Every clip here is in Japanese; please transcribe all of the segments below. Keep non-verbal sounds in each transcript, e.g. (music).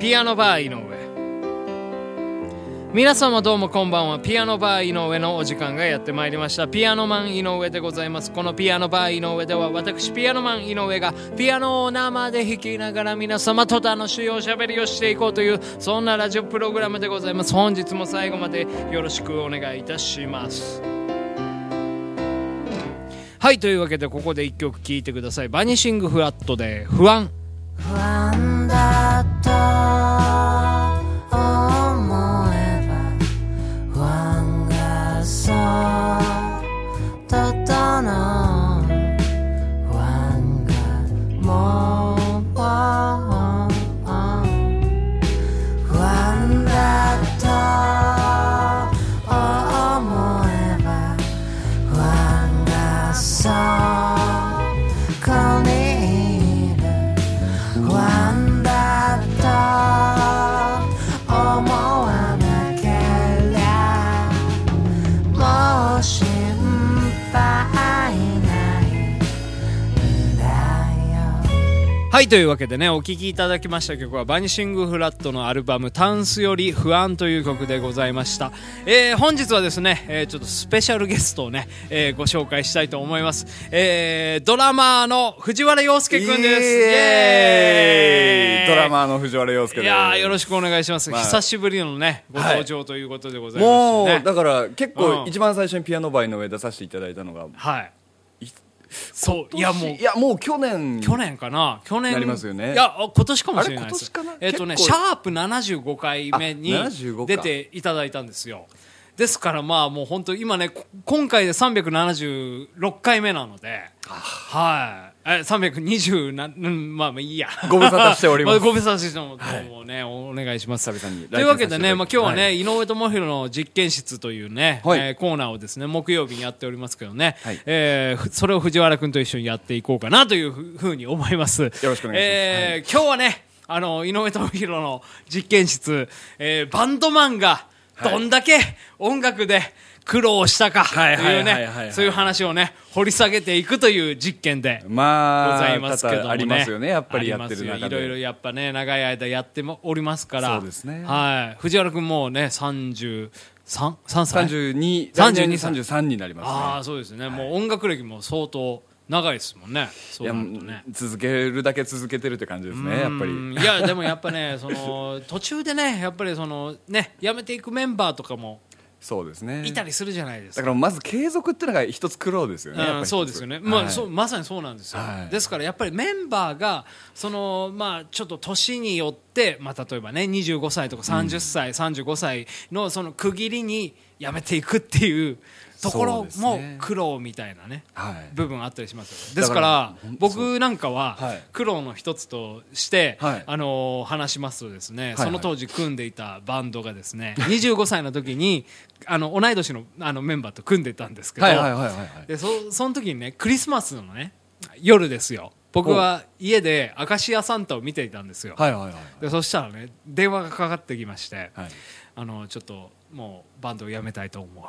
ピアノバー井上。皆様どうもこんばんは。ピアノバー井上のお時間がやってまいりました。ピアノマン井上でございます。このピアノバー井上では私ピアノマン井上がピアノを生で弾きながら皆様と楽しいおしゃべりをしていこうというそんなラジオプログラムでございます。本日も最後までよろしくお願いいたします。はいというわけでここで1曲聴いてください。バニシングフラットで不安。不安。だと思はいというわけでねお聴きいただきました曲はバニシングフラットのアルバム「タンスより不安」という曲でございました、えー本日はですね、えーちょっとスペシャルゲストをね、えーご紹介したいと思います、えードラマーの藤原洋介くんです。ドラマーの藤原洋介いです。やーよろしくお願いします、まあ久しぶりのねご登場ということでございましてもうね、だから結うん。構一番最初にピアノバイの上出させていただいたのがはい。いそういやもう。いやもう去年。去年かな。去年。なりますよね。いやあ今年かもしれないです。あれ今年かな？えっ、とねシャープ75回目にあ75か。出ていただいたんですよ。ですからまあもう本当今ねこ今回で376回目なので。はい。え320なうんまあまあいいや。ご無沙汰しております。(laughs) あご無沙汰してももうね、お願いします。久々にというわけでね、まあ、今日はね、は井上智弘の実験室というね、はい。えーコーナーをですね木曜日にやっておりますけどね、はい。えーふそれを藤原君と一緒にやっていこうかなというふふうに思います。よろしくお願いします。えー今日はねあの井上智弘の実験室、えーバンドマンがどんだけ音楽で苦労したかとはいはいいうはいはい。はいねそういう話をね掘り下げていくという実験でまあございますけどもね。多々ありますよねやっぱりやってるいろいろやっぱね長い間やってもおりますから。そうですね。はい。藤原君もうね33三歳？32 32 33になりますね。ああそうですね、もう音楽歴も相当長いですもんね。そいうね。続けるだけ続けてるって感じですねやっぱり。うんいやでもやっぱねその途中でねやっぱりそのね辞めていくメンバーとかもそうですね。いたりするじゃないですか。だからまず継続っていうのが一つ苦労ですよねうん、そうですよね、まあはい。そうまさにそうなんですよ、はい。ですからやっぱりメンバーがその、まあ、ちょっと年によって、まあ、例えばね25歳とか30歳、35歳のその区切りにやめていくっていうところもね苦労みたいなねはい。部分あったりしますよですから僕なんかははい。苦労の一つとして、はい。あのー話しますとですね、はい。その当時組んでいたバンドがですね25歳の時にあの同い年のあのメンバーと組んでたんですけど、はいはいはいはいはい。でそその時にねクリスマスのね夜ですよ。僕は家でアカシアサンタを見ていたんですよ、はいはいはいでそしたらね電話がかかってきまして、はい。あのちょっともうバンドを辞めたいと思う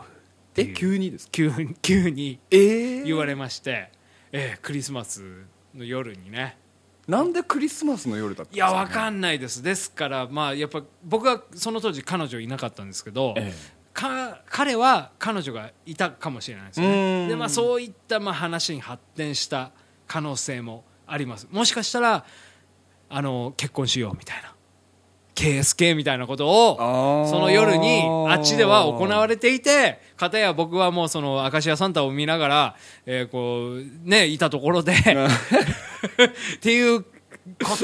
ってえ急にですか？急に (laughs) 急にええ言われまして、えークリスマスの夜にね。なんでクリスマスの夜だったんいですか、ね、やわかんないです。ですからまあやっぱ僕はその当時彼女いなかったんですけど、えか彼は彼女がいたかもしれないですうねん。でまあそういったまあ話に発展した可能性もあります。もしかしたらあの結婚しようみたいな。KSK みたいなことをその夜にあっちでは行われていて片や僕はもうそのアカシアサンタを見ながら、えーこうねいたところでっていうこ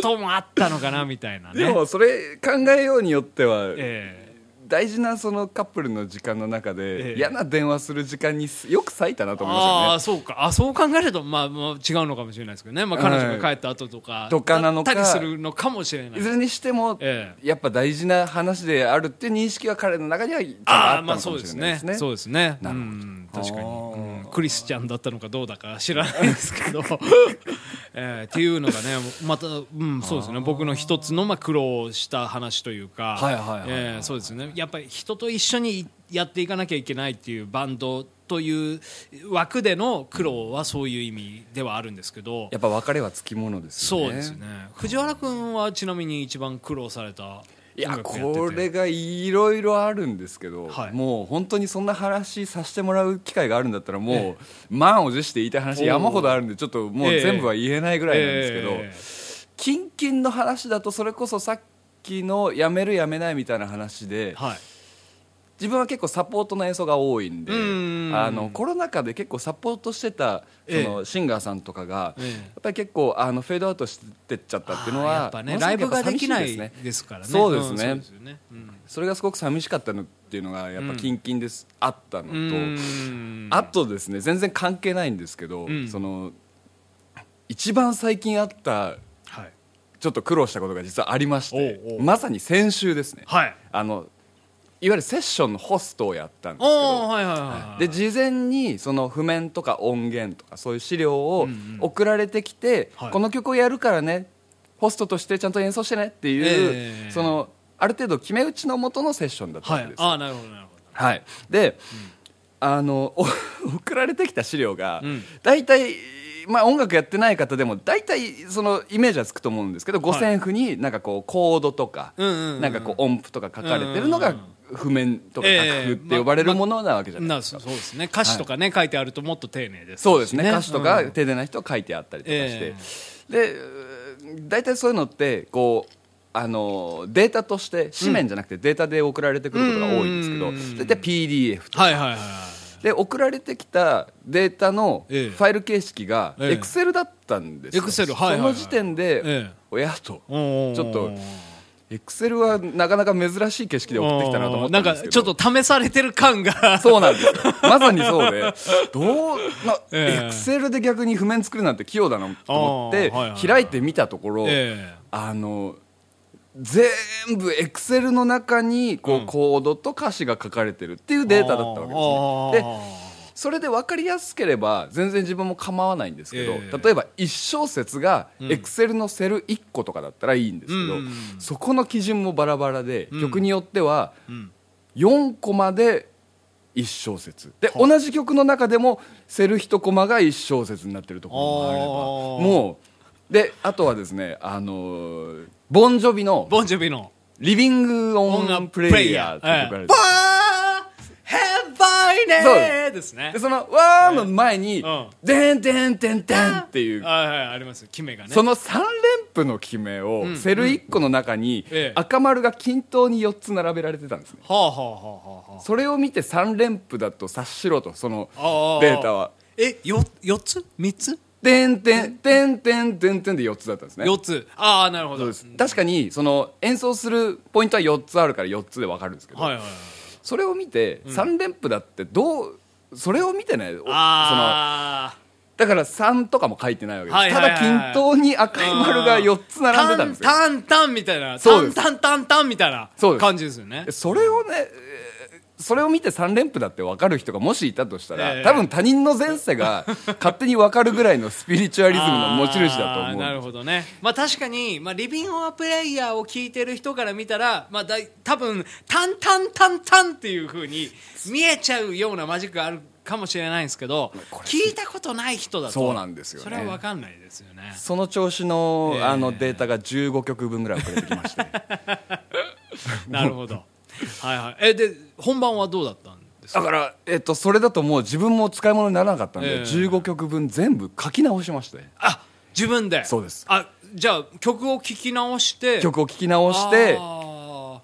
ともあったのかなみたいなね。でもそれ考えようによっては、え大事なそのカップルの時間の中で、ええ。嫌な電話する時間にすよく割いたなとー思いまああそうか。あそう考えるとまあもう違うのかもしれないですけどね、まあ、彼女が帰った後とか、とかなのかするのかもしれないいずれにしても、えやっぱ大事な話であるっていう認識は彼の中にはああまああったのかもそうですね。しれないですね。そうですね。なるほど。うん確かに、うんクリスチャンだったのかどうだか知らないですけど (laughs) えーっていうのがね (laughs) また、うん、そうですね。僕の一つの、まあ、苦労した話というか、はいはいはいはい。えーそうですね。やっぱり人と一緒にやっていかなきゃいけないっていうバンドという枠での苦労はそういう意味ではあるんですけど、やっぱ別れはつきものですよね。そうですね。藤原君はちなみに一番苦労されたいやこれがいろいろあるんですけど、はい。もう本当にそんな話させてもらう機会があるんだったらもう、え満を持して言いたい話山ほどあるんでちょっともうええ。全部は言えないぐらいなんですけど、えキンキンの話だとそれこそさっきのやめるやめないみたいな話でーはい自分は結構サポートの演奏が多いんでうんあのコロナ禍で結構サポートしてたそえ。のシンガーさんとかが、ええ。やっぱり結構あのフェードアウトしてっちゃったっていうのはやっぱねライブができないですね。ですからね。そうですね。んそうですよね。うん。それがすごく寂しかったのっていうのがやっぱキンキンです、あったのと、うん。あとですね全然関係ないんですけど、うんその一番最近あったはい。ちょっと苦労したことが実はありましてまさに先週ですね。はい。あのいわゆるセッションのホストをやったんですけおどーはいはいはいで事前にその譜面とか音源とかそういう資料をうんうん。送られてきて、はい。この曲をやるからねホストとしてちゃんと演奏してねっていう、ええそのある程度決め打ちのもとのセッションだったわはいけですよ、ああなるほどなるほはい、で、あのお (laughs) 送られてきた資料が、うん。大体、まあ、音楽やってない方でも大体そのイメージはつくと思うんですけど、五線譜になんかこうコードとか、うんうんうんうん。なんかこう音符とか書かれてるのがうん譜面とかええ楽譜って呼ばれるものなわけじゃないなですか。そうですね。歌詞とかね、書いてあるともっと丁寧ですしそうですね。歌詞とかうん。丁寧な人書いてあったりとかして、えー大体そういうのってこうあのデータとして紙面じゃなくてデータで送られてくることが多いんですけど、うん。大体 PDF とか。はいはいはいはい。で送られてきたデータのフえ。えァイル形式がええ。エクセルだったんですよ。はいその時点で、ええ。親とちょっとエクセルはなかなか珍しい景色で送ってきたなと思ったんですけど。なんかちょっと試されてる感が。そうなんですよ。まさにそうで。(laughs) どうエクセルで逆に譜面作るなんて器用だなと思って開いてみたところ、えあの全部エクセルの中にこう、うん。コードと歌詞が書かれてるっていうデータだったわけですね。であそれで分かりやすければ全然自分も構わないんですけど、ええ。例えば1小節がうん。エクセルのセル1個とかだったらいいんですけど、うんそこの基準もバラバラで、うん。曲によってはーうん。4コマで1小節。で、は同じ曲の中でもセル1コマが1小節になってるところもあればもうであとはですねあのーボンジョビの。ボンジョビの「リビング・オン・プレイヤー」って曲があるんですバイネーですね。でその「わー」の前にうん「でんでんでんでん」っていう。はいはいあります。決めがね。その3連符の決めをうん。セル1個の中にええ。赤丸が均等に4つ並べられてたんですね。はあはあはあはあはそれを見て3連符だと察しろとそのあああデータは。えよ4つ ?3 つ？てんてんてんてんてんてんで4つだったんですね ?4 つ。ああなるほど。そうです。確かにその演奏するポイントは4つあるから4つで分かるんですけど、はいはいはいそれを見て3連符だってどうそれを見てねおそのだから3とかも書いてないわけです、はいはいはいはい。ただ均等に赤い丸が4つ並んでたんですよ。タンタンみたいな。そうです。タンタンタンタンみたいなそうです。感じですよね。それをねえーそれを見て3連符だって分かる人がもしいたとしたら、ええ。多分他人の前世が (laughs) 勝手に分かるぐらいのスピリチュアリズムの持ち主だと思うなるほどね。まあ確かに、まあ、リビングオアプレイヤーを聞いてる人から見たら、まあ、だい多分タンタンタンタンっていう風に見えちゃうようなマジックがあるかもしれないんですけど聞いたことない人だとそうなんですよね。それは分かんないですよね。その調子の,、ええ。あのデータが15曲分ぐらい送られてきまして。(laughs) なるほど。はいはい。えで本番はどうだったんですか？だから、えっと、それだともう自分も使い物にならなかったんで、ええ。15曲分全部書き直しまして。あ自分で？そうです。あじゃあ曲を聴き直して。曲を聴き直して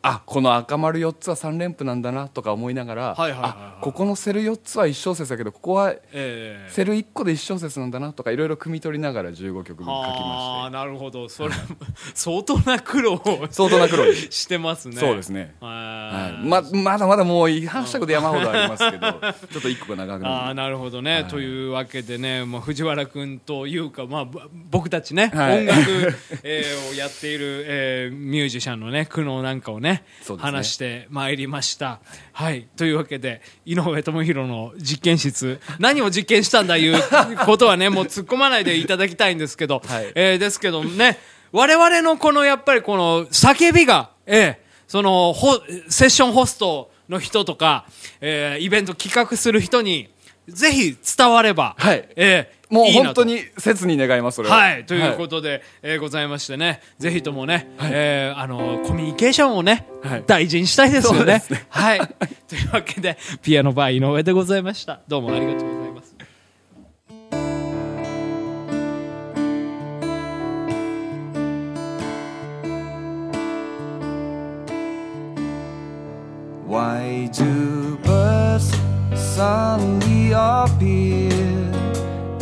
あこの赤丸4つは3連符なんだなとか思いながら、ここのセル4つは1小節だけどここはええ。セル1個で1小節なんだなとかいろいろ汲み取りながら15曲分書きあまあなるほど。それも (laughs) 相当な苦労をして相当な苦労 (laughs) してますね。そうですね。ははい。ままだまだもう違反したこと山ほどありますけど (laughs) ちょっと1個が長くなるああなるほどね、というわけでね、まあ、藤原君というか、まあ、ぼ僕たちね、はい。音楽、えーをやっている、えーミュージシャンのね苦悩なんかをね、ねね。話してまいりました。はい、というわけで井上智弘の実験室何を実験したんだいう (laughs) ことはねもう突っ込まないでいただきたいんですけど、はい。えーですけどね我々のこのやっぱりこの叫びが、えーそのホセッションホストの人とか、えーイベント企画する人にぜひ伝われば、はい。えーもう本当に切に願いますそれははい、ということで、えーございましてね、ぜひともね、えーあのコミュニケーションをね、はい大事にしたいですよねね。はい。(laughs) というわけで、ピアノバー井上でございました。どうもありがとうございます。Why do birds suddenly appear?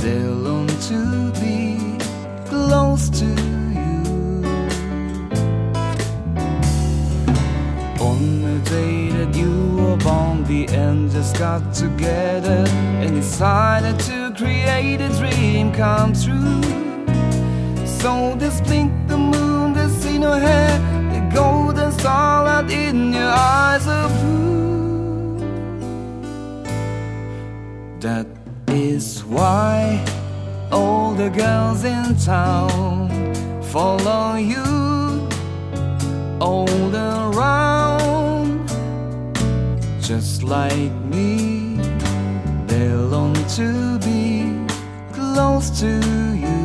they long to be close to you. On the day that you were born the angels got together and decided to create a dream come true. So this blink the moon that's in your hair the golden starlight in your eyes are blue why all the girls in town follow you all around? Just like me they long to be close to you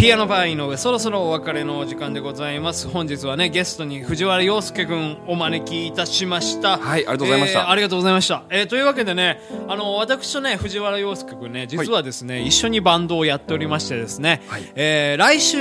ピアノバー井上、そろそろお別れのお時間でございます。本日はね、ゲストに藤原洋介くんお招きいたしました。はいありがとうございました。えーありがとうございました。えーというわけでね、あの、私とね、藤原洋介くんね、実はですね、一緒にバンドをやっておりましてですね、はい。えー来週、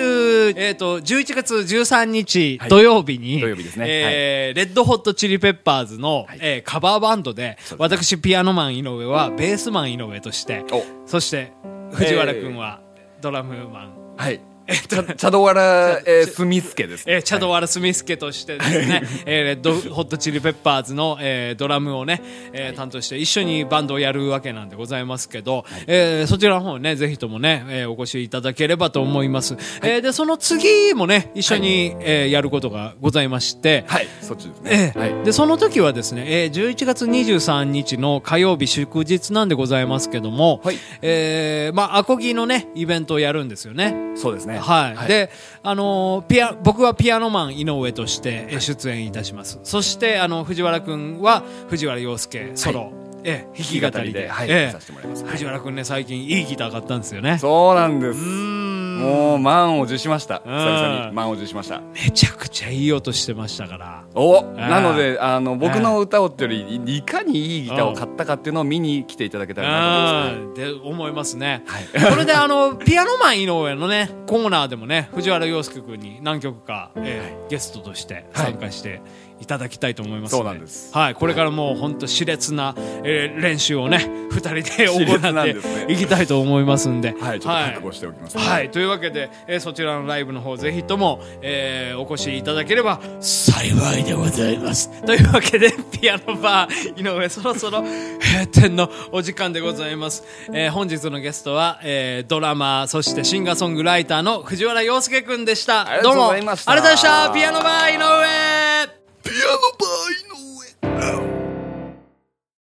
えっ、と、11月13日はい。土曜日に、土曜日ですね。えーレッドホットチリペッパーズの、えーカバーバンドで、私、ピアノマン井上は、ベースマン井上として、お。そして、藤原くんは、ドラムマン、はい。チャチャドワラ、えー、スミスケですね。えーチャドワラ・スミスケとしてですね、えーレッドホットチリペッパーズの、えードラムをね、えー担当して一緒にバンドをやるわけなんでございますけど、えーそちらの方ね、ぜひともね、えーお越しいただければと思います。えーで、その次もね、一緒に、えーやることがございまして、はい、そっちですえね。えはい。でその時はですね、えー11月23日の火曜日祝日なんでございますけども、はいえーまあ、アコギのね、イベントをやるんですよね。そうですね。はい、で、あのーピア僕はピアノマン井上としてえー出演いたします、そしてあの藤原君は藤原洋介ソロ、ええ弾き語りではい、ええ。させてもらいます。藤原君ね最近いいギター買ったんですよね。そうなんです。もう満を持しました。久々うんに満を持しました。めちゃくちゃいい音してましたから。お、ええなので、あの、僕の歌をってより、いいかにいいギターを買ったかっていうのを見に来ていただけたらなと思います。ね。うん。で思いますね、はい。これであの (laughs) ピアノマン井上のねコーナーでもね藤原洋介君に何曲か、えーゲストとして参加していただきたいと思いますそうなんです。はい、これからもう本当熾烈な、えー練習をね二人で行って (laughs) いきたいと思いますんで。はいちょっと覚悟しておきますはい、というわけで、えーそちらのライブの方ぜひとも、えーお越しいただければ幸いでございます。というわけで (laughs) ピアノバー井上そろそろ閉店のお時間でございます、えー本日のゲストは、えードラマーそしてシンガーソングライターの藤原洋介くんでした。ありがとうございました。どうも。ありがとうございました。ピアノバー井上ピアノバー井上。